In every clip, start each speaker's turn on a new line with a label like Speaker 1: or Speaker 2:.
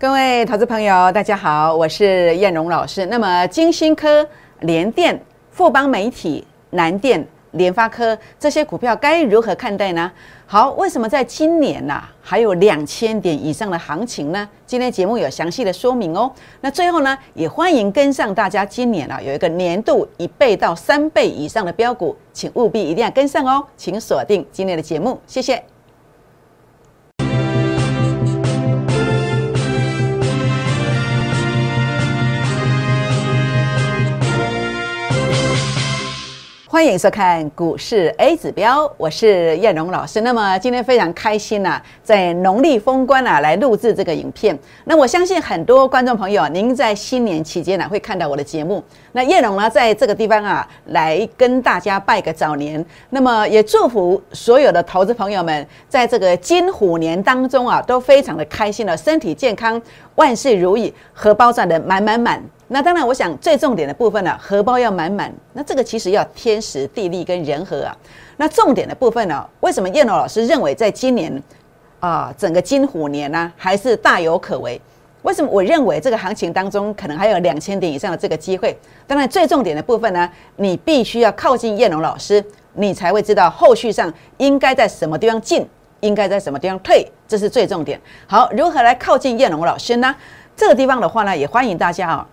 Speaker 1: 各位投资朋友，大家好，我是燕荣老师。那么，金星科、联电、富邦媒体、南电、联发科这些股票该如何看待呢？好，为什么在今年呐、还有两千点以上的行情呢？今天节目有详细的说明哦。那最后呢，也欢迎跟上大家今年啊有一个年度一倍到三倍以上的标股，请务必一定要跟上哦，请锁定今天的节目，谢谢。欢迎收看股市 A 指标，我是燕荣老师。那么今天非常开心呐、在农历封关啊来录制这个影片。那我相信很多观众朋友，您在新年期间呢、会看到我的节目。那燕荣呢在这个地方啊来跟大家拜个早年，那么也祝福所有的投资朋友们在这个金虎年当中啊都非常的开心了，身体健康，万事如意，荷包赚得满满满。那当然，我想最重点的部分呢、荷包要满满。那这个其实要天时地利跟人和啊。那重点的部分呢、为什么燕龙老师认为在今年啊、整个金虎年呢、还是大有可为？为什么我认为这个行情当中可能还有两千点以上的这个机会？当然，最重点的部分呢，你必须要靠近燕龙老师，你才会知道后续上应该在什么地方进，应该在什么地方退，这是最重点。好，如何来靠近燕龙老师呢？这个地方的话呢，也欢迎大家啊、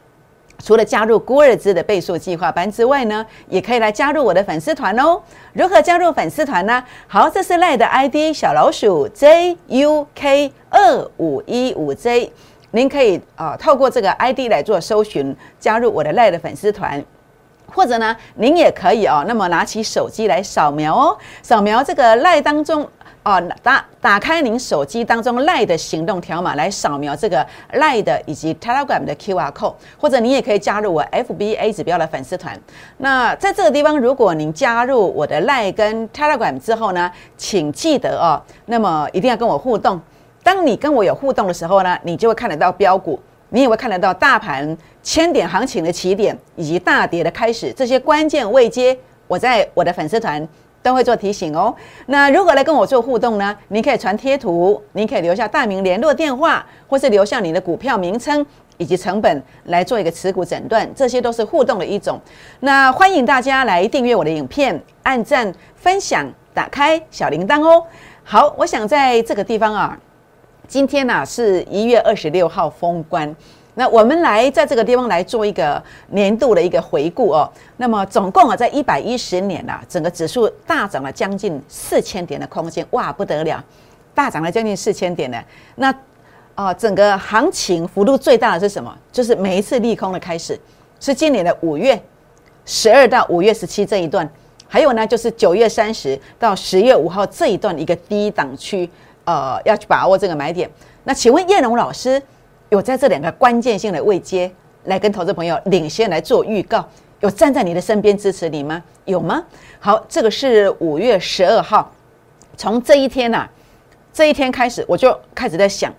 Speaker 1: 除了加入郭尔兹的倍数计划班之外呢，也可以来加入我的粉丝团哦。如何加入粉丝团呢？好，这是赖的 ID 小老鼠 JUK 二五一五 J，您可以啊、透过这个 ID 来做搜寻，加入我的赖的粉丝团。或者呢，您也可以哦，那么拿起手机来扫描哦，扫描这个赖当中哦，打打开您手机当中赖的行动条码来扫描这个赖的以及 Telegram 的 QR code，或者你也可以加入我 FBA 指标的粉丝团。那在这个地方，如果您加入我的赖跟 Telegram 之后呢，请记得哦，那么一定要跟我互动。当你跟我有互动的时候呢，你就会看得到标股，你也会看得到大盘千点行情的起点以及大跌的开始，这些关键位阶，我在我的粉丝团都会做提醒哦。那如果来跟我做互动呢？您可以传贴图，您可以留下大名、联络电话，或是留下你的股票名称以及成本来做一个持股诊断，这些都是互动的一种。那欢迎大家来订阅我的影片，按赞、分享、打开小铃铛哦。好，我想在这个地方啊。今天呢、是一月二十六号封关，那我们来在这个地方来做一个年度的一个回顾哦。那么总共啊，在一百一十年啊，整个指数大涨了将近四千点的空间，哇，不得了，大涨了将近四千点呢。那啊、整个行情幅度最大的是什么？就是每一次利空的开始，是今年的五月十二到五月十七这一段，还有呢，就是九月三十到十月五号这一段一个低档区。呃，要去把握这个买点。那请问叶龙老师有在这两个关键性的位阶来跟投资朋友领先来做预告，有站在你的身边支持你吗？有吗？好，这个是五月十二号，从这一天呐、啊，这一天开始我就开始在想。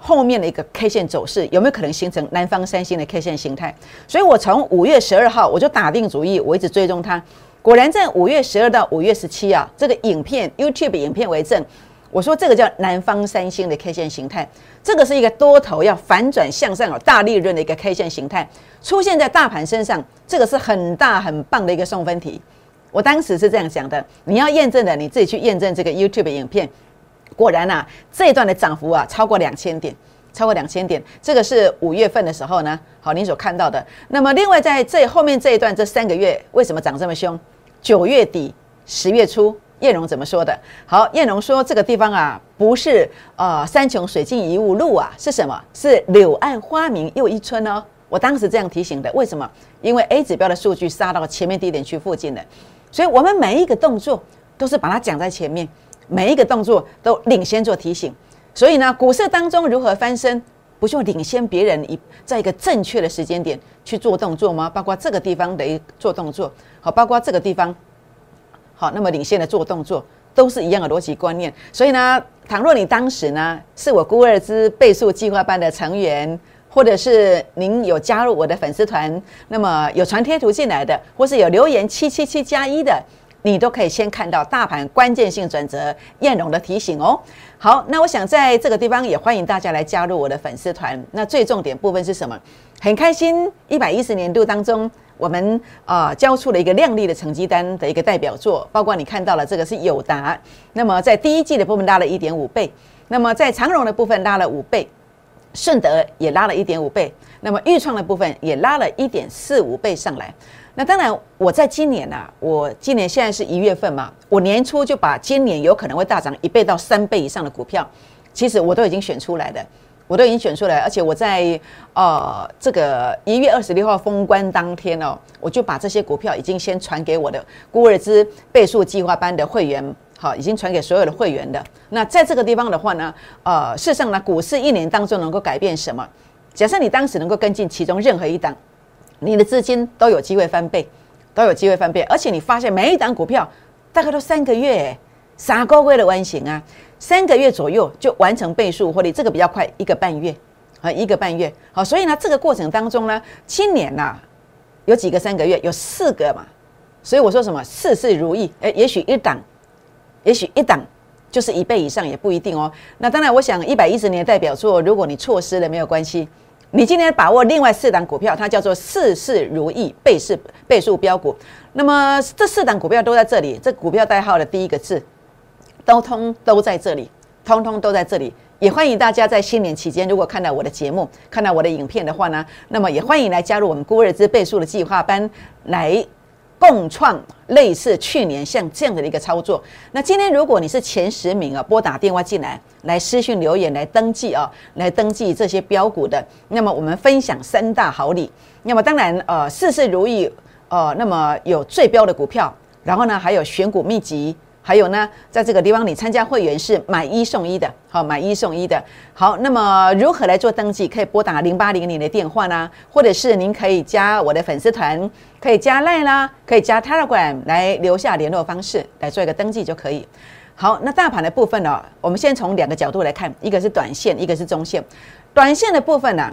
Speaker 1: 后面的一个 K 线走势有没有可能形成南方三星的 K 线形态？所以我从五月十二号我就打定主意，我一直追踪它。果然在五月十二到五月十七啊，这个影片 YouTube 影片为证。我说这个叫南方三星的 K 线形态，这个是一个多头要反转向上有大利润的一个 K 线形态，出现在大盘身上，这个是很大很棒的一个送分题。我当时是这样讲的，你要验证的，你自己去验证这个 YouTube 影片。果然啊，这一段的涨幅啊超过两千点，超过两千点，这个是五月份的时候呢，好，您所看到的。那么另外在这后面这一段这三个月为什么涨这么凶？九月底、十月初。叶荣怎么说的？好，叶荣说这个地方啊，不是呃山穷水尽疑无路啊，是什么？是柳暗花明又一村哦。我当时这样提醒的，为什么？因为 A 指标的数据杀到前面低点区附近了，所以我们每一个动作都是把它讲在前面，每一个动作都领先做提醒。所以呢，股市当中如何翻身，不就领先别人一在一个正确的时间点去做动作吗？包括这个地方的一做动作，好，包括这个地方。好，那么领先的做动作都是一样的逻辑观念，所以呢，倘若你当时呢是我孤二之倍数计划班的成员，或者是您有加入我的粉丝团，那么有传贴图进来的，或是有留言七七七加一的，你都可以先看到大盘关键性转折燕荣的提醒哦。好，那我想在这个地方也欢迎大家来加入我的粉丝团。那最重点部分是什么？很开心，一百一十年度当中，我们啊交出了一个亮丽的成绩单的一个代表作，包括你看到了这个是友达，那么在第一季的部分拉了一点五倍，那么在长荣的部分拉了五倍，顺德也拉了一点五倍，那么豫创的部分也拉了一点四五倍上来。那当然，我在今年呐，我今年现在是一月份嘛，我年初就把今年有可能会大涨一倍到三倍以上的股票，其实我都已经选出来的。我都已经选出来，而且我在呃这个一月二十六号封关当天哦，我就把这些股票已经先传给我的孤儿之倍数计划班的会员，好，已经传给所有的会员的。那在这个地方的话呢，呃，事实上呢，股市一年当中能够改变什么？假设你当时能够跟进其中任何一档，你的资金都有机会翻倍，都有机会翻倍，而且你发现每一档股票大概都三个月，傻高贵的弯形啊。三个月左右就完成倍数获利，这个比较快，一个半月啊，一个半月。好，所以呢，这个过程当中呢，今年呐有几个三个月，有四个嘛。所以我说什么事事如意，哎，也许一档，也许一档就是一倍以上也不一定哦。那当然，我想一百一十年代表作，如果你错失了没有关系，你今天把握另外四档股票，它叫做事事如意倍数倍数标股。那么这四档股票都在这里，这股票代号的第一个字。都通都在这里，通通都在这里。也欢迎大家在新年期间，如果看到我的节目、看到我的影片的话呢，那么也欢迎来加入我们孤日之倍数的计划班，来共创类似去年像这样的一个操作。那今天如果你是前十名啊，拨打电话进来，来私讯留言来登记啊，来登记这些标股的，那么我们分享三大好礼。那么当然呃，事事如意呃，那么有最标的股票，然后呢还有选股秘籍。还有呢，在这个地方你参加会员是买一送一的，好，买一送一的。好，那么如何来做登记？可以拨打零八零零的电话呢，或者是您可以加我的粉丝团，可以加 Line 啦，可以加 Telegram 来留下联络方式来做一个登记就可以。好，那大盘的部分呢，我们先从两个角度来看，一个是短线，一个是中线。短线的部分呢，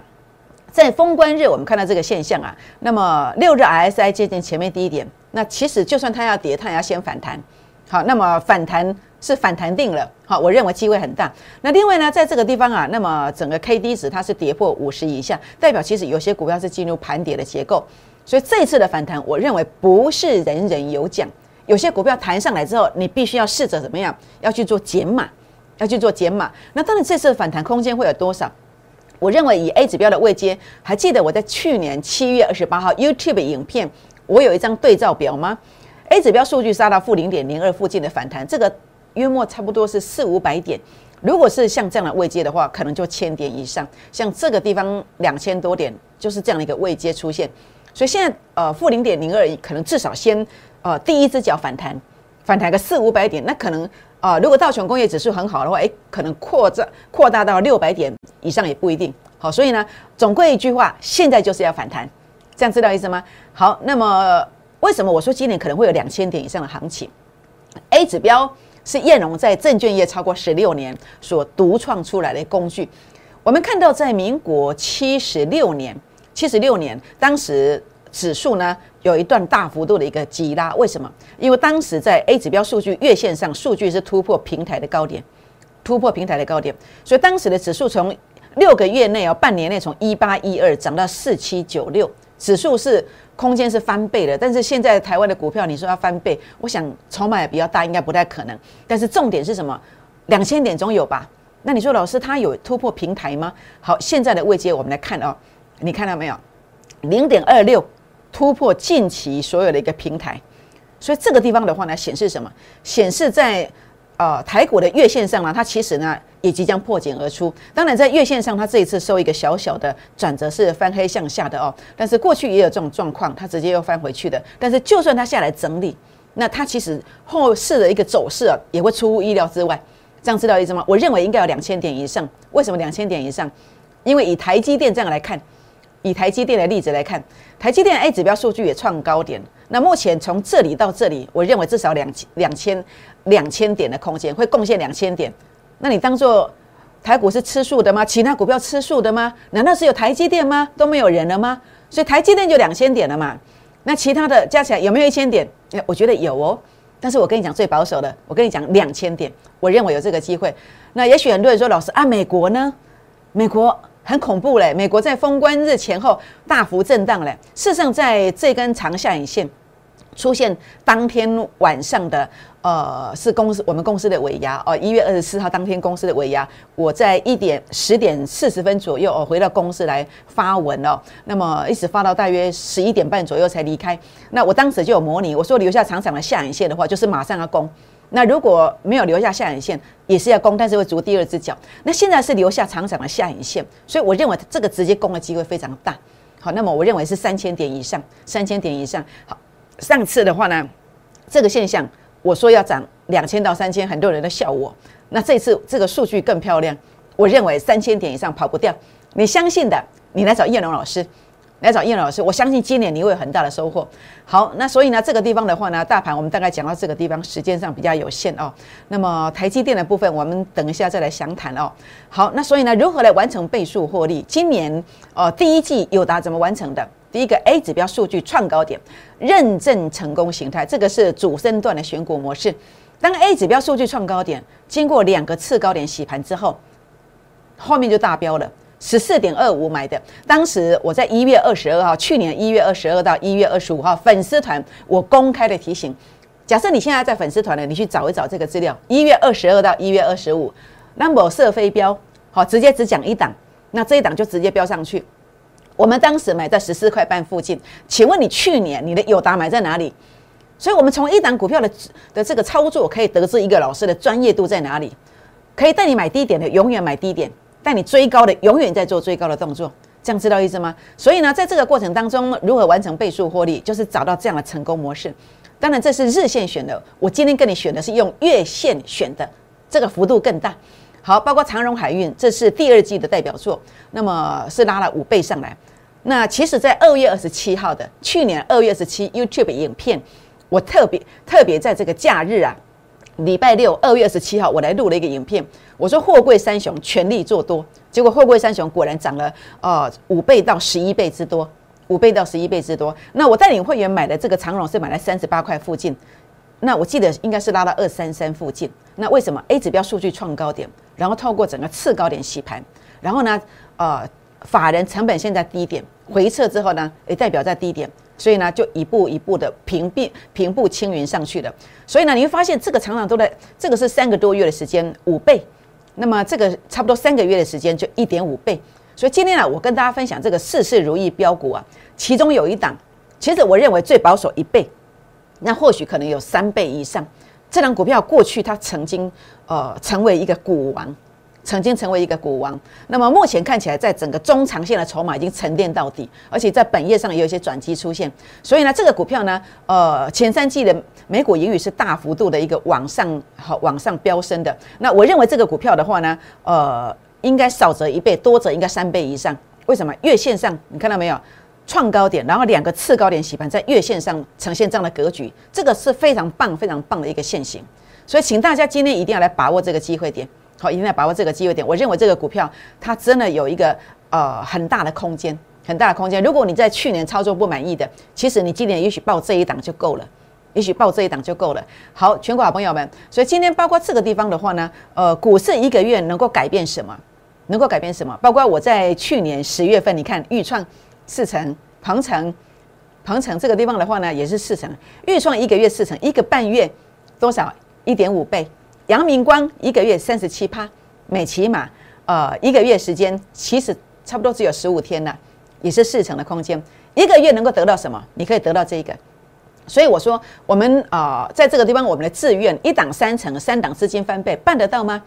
Speaker 1: 在封关日我们看到这个现象啊，那么六日 RSI 接近前面低点，那其实就算它要跌，它也要先反弹。好，那么反弹是反弹定了，好，我认为机会很大。那另外呢，在这个地方啊，那么整个 K D 值它是跌破五十以下，代表其实有些股票是进入盘跌的结构。所以这次的反弹，我认为不是人人有奖。有些股票弹上来之后，你必须要试着怎么样，要去做减码，要去做减码。那当然这次的反弹空间会有多少？我认为以 A 指标的位阶，还记得我在去年七月二十八号 YouTube 影片，我有一张对照表吗？A 指标数据杀到负零点零二附近的反弹，这个约莫差不多是四五百点。如果是像这样的位阶的话，可能就千点以上。像这个地方两千多点，就是这样的一个位阶出现。所以现在呃负零点零二，可能至少先呃第一只脚反弹，反弹个四五百点，那可能啊如果道琼工业指数很好的话，诶，可能扩大扩大到六百点以上也不一定。好，所以呢，总归一句话，现在就是要反弹，这样知道意思吗？好，那么。为什么我说今年可能会有两千点以上的行情？A 指标是燕荣在证券业超过十六年所独创出来的工具。我们看到，在民国七十六年，七十六年当时指数呢有一段大幅度的一个急拉。为什么？因为当时在 A 指标数据月线上，数据是突破平台的高点，突破平台的高点，所以当时的指数从六个月内哦，半年内从一八一二涨到四七九六，指数是。空间是翻倍的，但是现在台湾的股票，你说要翻倍，我想筹码也比较大，应该不太可能。但是重点是什么？两千点总有吧？那你说老师，他有突破平台吗？好，现在的位阶我们来看哦，你看到没有？零点二六突破近期所有的一个平台，所以这个地方的话呢，显示什么？显示在。呃，台股的月线上呢，它其实呢也即将破茧而出。当然，在月线上，它这一次收一个小小的转折，是翻黑向下的哦。但是过去也有这种状况，它直接又翻回去的。但是就算它下来整理，那它其实后市的一个走势啊，也会出乎意料之外。这样知道意思吗？我认为应该有两千点以上。为什么两千点以上？因为以台积电这样来看，以台积电的例子来看，台积电 A 指标数据也创高点。那目前从这里到这里，我认为至少两千两千。两千点的空间会贡献两千点，那你当做台股是吃素的吗？其他股票吃素的吗？难道是有台积电吗？都没有人了吗？所以台积电就两千点了嘛？那其他的加起来有没有一千点？我觉得有哦。但是我跟你讲最保守的，我跟你讲两千点，我认为有这个机会。那也许很多人说，老师啊，美国呢？美国很恐怖嘞，美国在封关日前后大幅震荡嘞。事实上，在这根长下影线出现当天晚上的。呃，是公司我们公司的尾牙哦，一月二十四号当天公司的尾牙，我在一点十点四十分左右哦回到公司来发文哦，那么一直发到大约十一点半左右才离开。那我当时就有模拟，我说留下长长的下影线的话，就是马上要攻。那如果没有留下下影线，也是要攻，但是会逐第二只脚。那现在是留下长长的下影线，所以我认为这个直接攻的机会非常大。好，那么我认为是三千点以上，三千点以上。好，上次的话呢，这个现象。我说要涨两千到三千，很多人都笑我。那这次这个数据更漂亮，我认为三千点以上跑不掉。你相信的，你来找叶龙老师，来找叶龙老师。我相信今年你会有很大的收获。好，那所以呢，这个地方的话呢，大盘我们大概讲到这个地方，时间上比较有限哦。那么台积电的部分，我们等一下再来详谈哦。好，那所以呢，如何来完成倍数获利？今年哦，第一季友达怎么完成的？第一个 A 指标数据创高点，认证成功形态，这个是主升段的选股模式。当 A 指标数据创高点，经过两个次高点洗盘之后，后面就大标了，十四点二五买的。当时我在一月二十二号，去年一月二十二到一月二十五号，粉丝团我公开的提醒，假设你现在在粉丝团呢，你去找一找这个资料，一月二十二到一月二十五，那么设飞标，好，直接只讲一档，那这一档就直接标上去。我们当时买在十四块半附近，请问你去年你的友达买在哪里？所以，我们从一档股票的的这个操作，可以得知一个老师的专业度在哪里。可以带你买低点的，永远买低点；但你追高的，永远在做追高的动作。这样知道意思吗？所以呢，在这个过程当中，如何完成倍数获利，就是找到这样的成功模式。当然，这是日线选的，我今天跟你选的是用月线选的，这个幅度更大。好，包括长荣海运，这是第二季的代表作，那么是拉了五倍上来。那其实，在二月二十七号的去年二月二十七 YouTube 影片，我特别特别在这个假日啊，礼拜六二月二十七号，我来录了一个影片。我说货柜三雄全力做多，结果货柜三雄果然涨了呃五倍到十一倍之多，五倍到十一倍之多。那我带领会员买的这个长荣是买在三十八块附近，那我记得应该是拉到二三三附近。那为什么 A 指标数据创高点？然后透过整个次高点洗盘，然后呢，呃，法人成本现在低点回撤之后呢，也代表在低点，所以呢，就一步一步的平并平步青云上去了。所以呢，你会发现这个常常都在，这个是三个多月的时间五倍，那么这个差不多三个月的时间就一点五倍。所以今天呢，我跟大家分享这个事事如意标股啊，其中有一档，其实我认为最保守一倍，那或许可能有三倍以上。这档股票过去它曾经呃成为一个股王，曾经成为一个股王。那么目前看起来，在整个中长线的筹码已经沉淀到底，而且在本业上也有一些转机出现。所以呢，这个股票呢，呃，前三季的美股盈余是大幅度的一个往上好往上飙升的。那我认为这个股票的话呢，呃，应该少则一倍，多则应该三倍以上。为什么？月线上你看到没有？创高点，然后两个次高点洗盘，在月线上呈现这样的格局，这个是非常棒、非常棒的一个线型。所以，请大家今天一定要来把握这个机会点，好，一定要把握这个机会点。我认为这个股票它真的有一个呃很大的空间，很大的空间。如果你在去年操作不满意的，其实你今年也许报这一档就够了，也许报这一档就够了。好，全国好朋友们，所以今天包括这个地方的话呢，呃，股市一个月能够改变什么？能够改变什么？包括我在去年十月份，你看预创。四成，鹏程，鹏程这个地方的话呢，也是四成。预创一个月四成，一个半月多少？一点五倍。阳明光一个月三十七趴，美骑马呃一个月时间其实差不多只有十五天了，也是四成的空间。一个月能够得到什么？你可以得到这个。所以我说，我们啊在这个地方，我们的志愿一档三成，三档资金翻倍，办得到吗？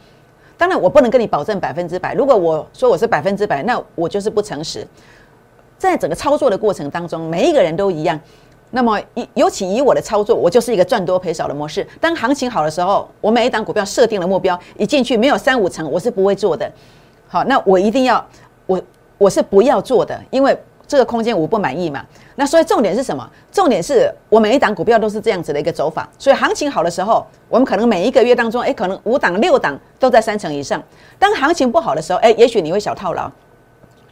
Speaker 1: 当然，我不能跟你保证百分之百。如果我说我是百分之百，那我就是不诚实。在整个操作的过程当中，每一个人都一样。那么，尤尤其以我的操作，我就是一个赚多赔少的模式。当行情好的时候，我每一档股票设定了目标，一进去没有三五成，我是不会做的。好，那我一定要，我我是不要做的，因为这个空间我不满意嘛。那所以重点是什么？重点是我每一档股票都是这样子的一个走法。所以行情好的时候，我们可能每一个月当中，哎，可能五档六档都在三成以上。当行情不好的时候，哎，也许你会小套牢。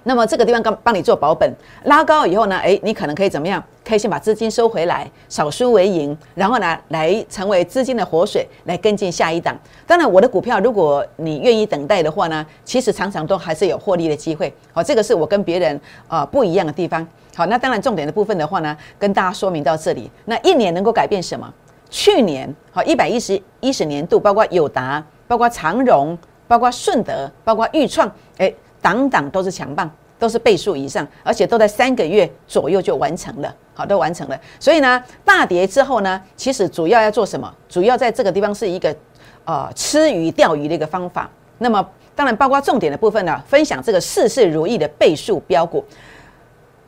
Speaker 1: 那么这个地方刚帮你做保本，拉高以后呢，诶，你可能可以怎么样？可以先把资金收回来，少输为赢，然后呢，来成为资金的活水，来跟进下一档。当然，我的股票如果你愿意等待的话呢，其实常常都还是有获利的机会。好，这个是我跟别人啊不一样的地方。好，那当然重点的部分的话呢，跟大家说明到这里。那一年能够改变什么？去年好一百一十一十年度，包括友达，包括长荣，包括顺德，包括裕创，诶。档档都是强棒，都是倍数以上，而且都在三个月左右就完成了，好，都完成了。所以呢，大跌之后呢，其实主要要做什么？主要在这个地方是一个呃吃鱼钓鱼的一个方法。那么当然包括重点的部分呢，分享这个事事如意的倍数标股。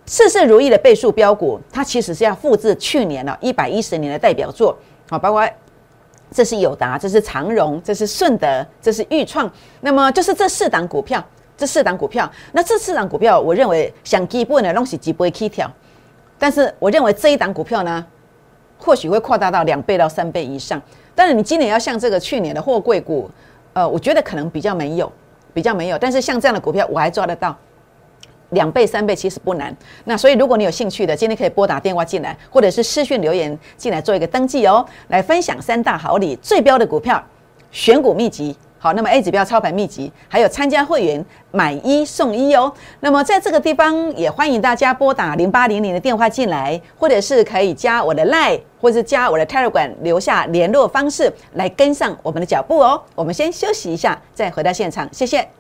Speaker 1: 事事如意的倍数标股，它其实是要复制去年了一百一十年的代表作，好，包括这是友达，这是长荣，这是顺德，这是裕创，那么就是这四档股票。这四档股票，那这四档股票，我认为想基本的东西基不会起跳，但是我认为这一档股票呢，或许会扩大到两倍到三倍以上。但是你今年要像这个去年的货柜股，呃，我觉得可能比较没有，比较没有。但是像这样的股票，我还抓得到两倍三倍，其实不难。那所以如果你有兴趣的，今天可以拨打电话进来，或者是私讯留言进来做一个登记哦，来分享三大好礼，最标的股票选股秘籍。好，那么 A 指标操盘秘籍，还有参加会员买一送一哦。那么在这个地方也欢迎大家拨打零八零零的电话进来，或者是可以加我的 Line，或者是加我的 Telegram 留下联络方式来跟上我们的脚步哦。我们先休息一下，再回到现场，谢谢。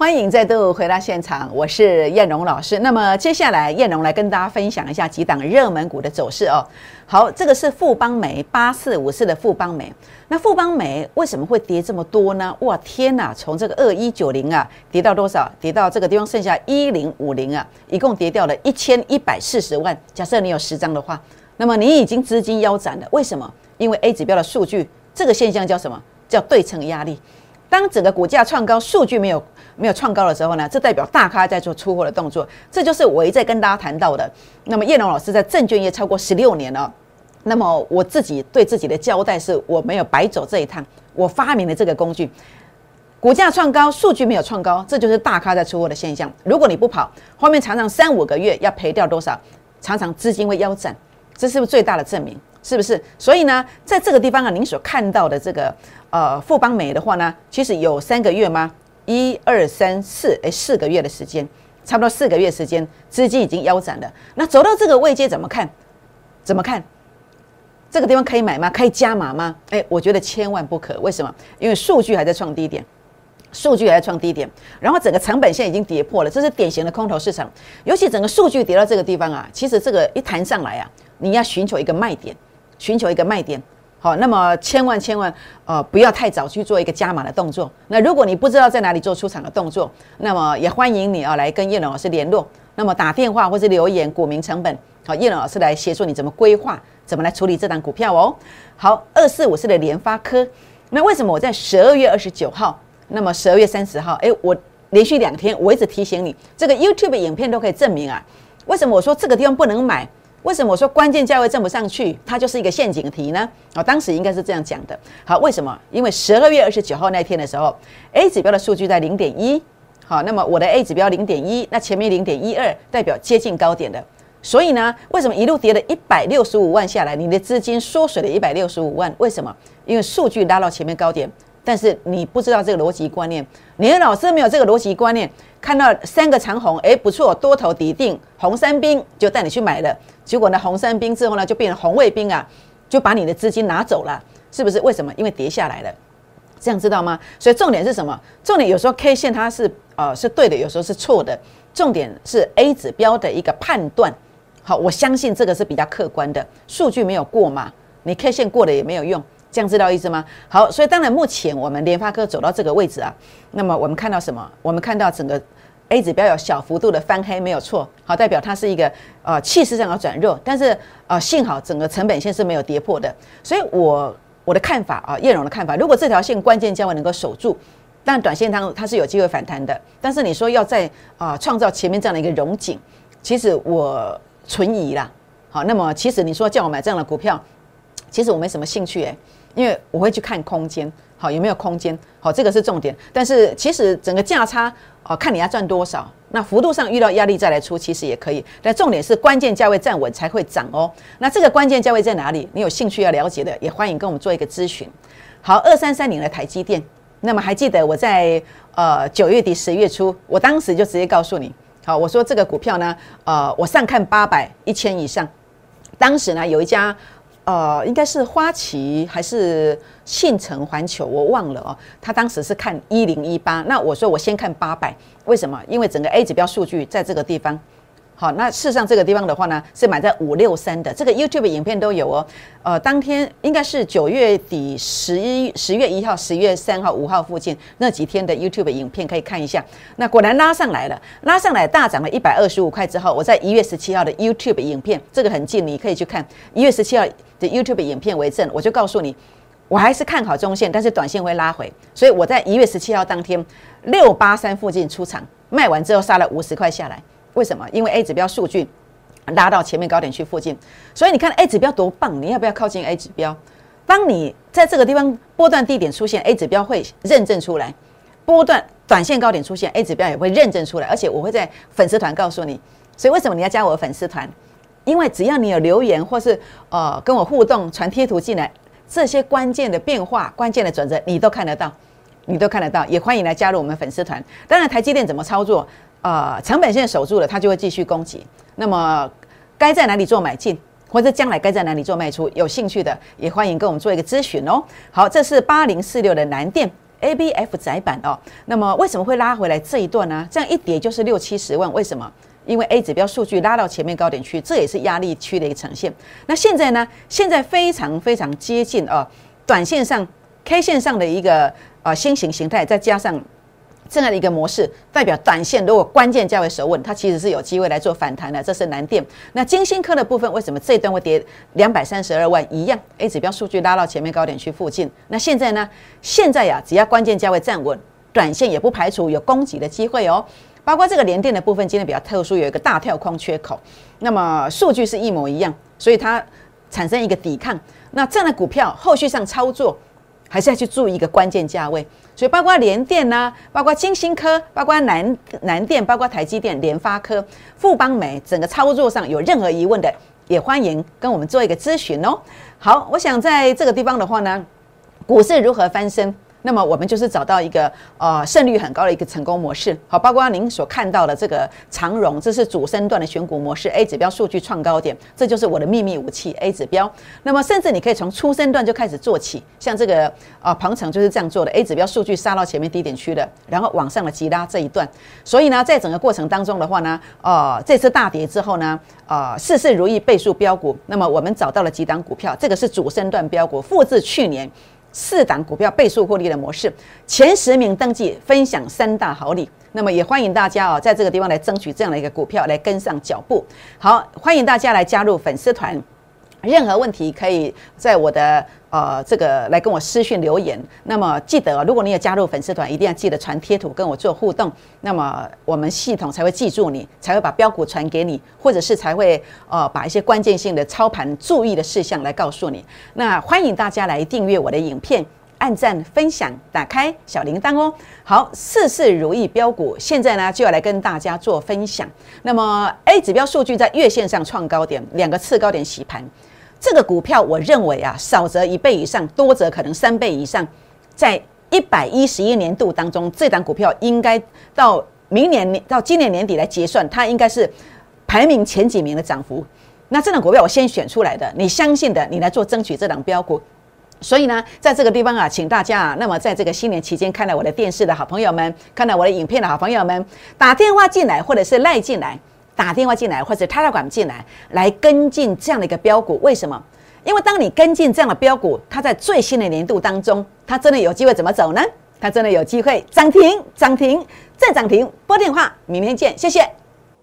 Speaker 1: 欢迎再度回到现场，我是燕荣老师。那么接下来，燕荣来跟大家分享一下几档热门股的走势哦。好，这个是富邦煤八四五四的富邦煤。那富邦煤为什么会跌这么多呢？哇，天哪！从这个二一九零啊，跌到多少？跌到这个地方剩下一零五零啊，一共跌掉了一千一百四十万。假设你有十张的话，那么你已经资金腰斩了。为什么？因为 A 指标的数据，这个现象叫什么？叫对称压力。当整个股价创高，数据没有。没有创高的时候呢，这代表大咖在做出货的动作，这就是我一再跟大家谈到的。那么叶龙老师在证券业超过十六年了，那么我自己对自己的交代是我没有白走这一趟，我发明了这个工具，股价创高，数据没有创高，这就是大咖在出货的现象。如果你不跑，后面常常三五个月要赔掉多少，常常资金会腰斩，这是不是最大的证明？是不是？所以呢，在这个地方啊，您所看到的这个呃富邦美的话呢，其实有三个月吗？一二三四，哎，四个月的时间，差不多四个月时间，资金已经腰斩了。那走到这个位阶怎么看？怎么看？这个地方可以买吗？可以加码吗？哎，我觉得千万不可。为什么？因为数据还在创低点，数据还在创低点，然后整个成本线已经跌破了，这是典型的空头市场。尤其整个数据跌到这个地方啊，其实这个一弹上来啊，你要寻求一个卖点，寻求一个卖点。好，那么千万千万，呃，不要太早去做一个加码的动作。那如果你不知道在哪里做出场的动作，那么也欢迎你啊来跟叶龙老师联络。那么打电话或是留言，股民成本，好，叶龙老师来协助你怎么规划，怎么来处理这档股票哦。好，二四五四的联发科，那为什么我在十二月二十九号，那么十二月三十号，哎，我连续两天我一直提醒你，这个 YouTube 影片都可以证明啊，为什么我说这个地方不能买？为什么我说关键价位挣不上去，它就是一个陷阱题呢？啊，当时应该是这样讲的。好，为什么？因为十二月二十九号那天的时候，A 指标的数据在零点一，好，那么我的 A 指标零点一，那前面零点一二代表接近高点的，所以呢，为什么一路跌了一百六十五万下来，你的资金缩水了一百六十五万？为什么？因为数据拉到前面高点。但是你不知道这个逻辑观念，你的老师没有这个逻辑观念，看到三个长红，哎，不错，多头底定，红三兵就带你去买了，结果呢，红三兵之后呢，就变成红卫兵啊，就把你的资金拿走了，是不是？为什么？因为跌下来了，这样知道吗？所以重点是什么？重点有时候 K 线它是呃是对的，有时候是错的，重点是 A 指标的一个判断。好，我相信这个是比较客观的，数据没有过嘛，你 K 线过了也没有用。这样知道意思吗？好，所以当然目前我们联发科走到这个位置啊，那么我们看到什么？我们看到整个 A 指标有小幅度的翻黑，没有错，好，代表它是一个呃气势上要转弱，但是呃幸好整个成本线是没有跌破的，所以我我的看法啊，叶荣的看法，如果这条线关键价位能够守住，但短线当中它是有机会反弹的，但是你说要在啊创造前面这样的一个熔景，其实我存疑啦。好，那么其实你说叫我买这样的股票，其实我没什么兴趣诶，因为我会去看空间，好有没有空间，好这个是重点。但是其实整个价差哦，看你要赚多少，那幅度上遇到压力再来出，其实也可以。但重点是关键价位站稳才会涨哦。那这个关键价位在哪里？你有兴趣要了解的，也欢迎跟我们做一个咨询。好，二三三零的台积电，那么还记得我在呃九月底十月初，我当时就直接告诉你，好，我说这个股票呢，呃，我上看八百一千以上。当时呢，有一家呃，应该是花旗还是信诚环球，我忘了哦。他当时是看一零一八，那我说我先看八百，为什么？因为整个 A 指标数据在这个地方。好，那事实上这个地方的话呢，是买在五六三的，这个 YouTube 影片都有哦。呃，当天应该是九月底十一十月一号、十月三号、五号附近那几天的 YouTube 影片可以看一下。那果然拉上来了，拉上来大涨了一百二十五块之后，我在一月十七号的 YouTube 影片，这个很近，你可以去看一月十七号的 YouTube 影片为证，我就告诉你，我还是看好中线，但是短线会拉回，所以我在一月十七号当天六八三附近出场，卖完之后杀了五十块下来。为什么？因为 A 指标数据拉到前面高点区附近，所以你看 A 指标多棒！你要不要靠近 A 指标？当你在这个地方波段低点出现，A 指标会认证出来；波段短线高点出现，A 指标也会认证出来。而且我会在粉丝团告诉你。所以为什么你要加我的粉丝团？因为只要你有留言或是呃跟我互动、传贴图进来，这些关键的变化、关键的转折，你都看得到，你都看得到。也欢迎来加入我们粉丝团。当然，台积电怎么操作？呃，成本线守住了，它就会继续攻击。那么，该在哪里做买进，或者将来该在哪里做卖出？有兴趣的也欢迎跟我们做一个咨询哦。好，这是八零四六的南电 A B F 窄板哦。那么为什么会拉回来这一段呢？这样一跌就是六七十万，为什么？因为 A 指标数据拉到前面高点区，这也是压力区的一个呈现。那现在呢？现在非常非常接近哦，短线上 K 线上的一个呃新型形态，再加上。这样的一个模式，代表短线如果关键价位守稳，它其实是有机会来做反弹的。这是南电。那金星科的部分，为什么这一段会跌两百三十二万？一样，A 指标数据拉到前面高点区附近。那现在呢？现在呀，只要关键价位站稳，短线也不排除有攻击的机会哦。包括这个联电的部分，今天比较特殊，有一个大跳空缺口。那么数据是一模一样，所以它产生一个抵抗。那这样的股票后续上操作，还是要去注意一个关键价位。所以包括联电呐，包括金星科，包括南南电，包括台积电、联发科、富邦美，整个操作上有任何疑问的，也欢迎跟我们做一个咨询哦。好，我想在这个地方的话呢，股市如何翻身？那么我们就是找到一个呃胜率很高的一个成功模式，好，包括您所看到的这个长荣，这是主升段的选股模式，A 指标数据创高点，这就是我的秘密武器 A 指标。那么甚至你可以从初升段就开始做起，像这个呃鹏程就是这样做的，A 指标数据杀到前面低点区的，然后往上的急拉这一段。所以呢，在整个过程当中的话呢，呃这次大跌之后呢，呃事事如意倍数标股，那么我们找到了几档股票，这个是主升段标股，复制去年。四档股票倍数获利的模式，前十名登记分享三大好礼。那么也欢迎大家啊，在这个地方来争取这样的一个股票，来跟上脚步。好，欢迎大家来加入粉丝团。任何问题可以在我的呃这个来跟我私讯留言。那么记得，如果你有加入粉丝团，一定要记得传贴图跟我做互动。那么我们系统才会记住你，才会把标股传给你，或者是才会呃把一些关键性的操盘注意的事项来告诉你。那欢迎大家来订阅我的影片，按赞、分享、打开小铃铛哦。好，事事如意标股，现在呢就要来跟大家做分享。那么 A 指标数据在月线上创高点，两个次高点洗盘。这个股票，我认为啊，少则一倍以上，多则可能三倍以上。在一百一十一年度当中，这档股票应该到明年年到今年年底来结算，它应该是排名前几名的涨幅。那这档股票我先选出来的，你相信的，你来做争取这档标股。所以呢，在这个地方啊，请大家啊，那么在这个新年期间看到我的电视的好朋友们，看到我的影片的好朋友们，打电话进来或者是赖进来。打电话进来或者他 a 管进来，来跟进这样的一个标股，为什么？因为当你跟进这样的标股，它在最新的年度当中，它真的有机会怎么走呢？它真的有机会涨停、涨停再涨停。拨电话，明天见，谢谢。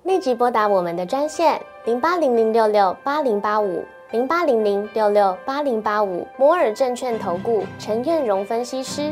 Speaker 2: 立即拨打我们的专线零八零零六六八零八五零八零零六六八零八五摩尔证券投顾陈彦荣分析师。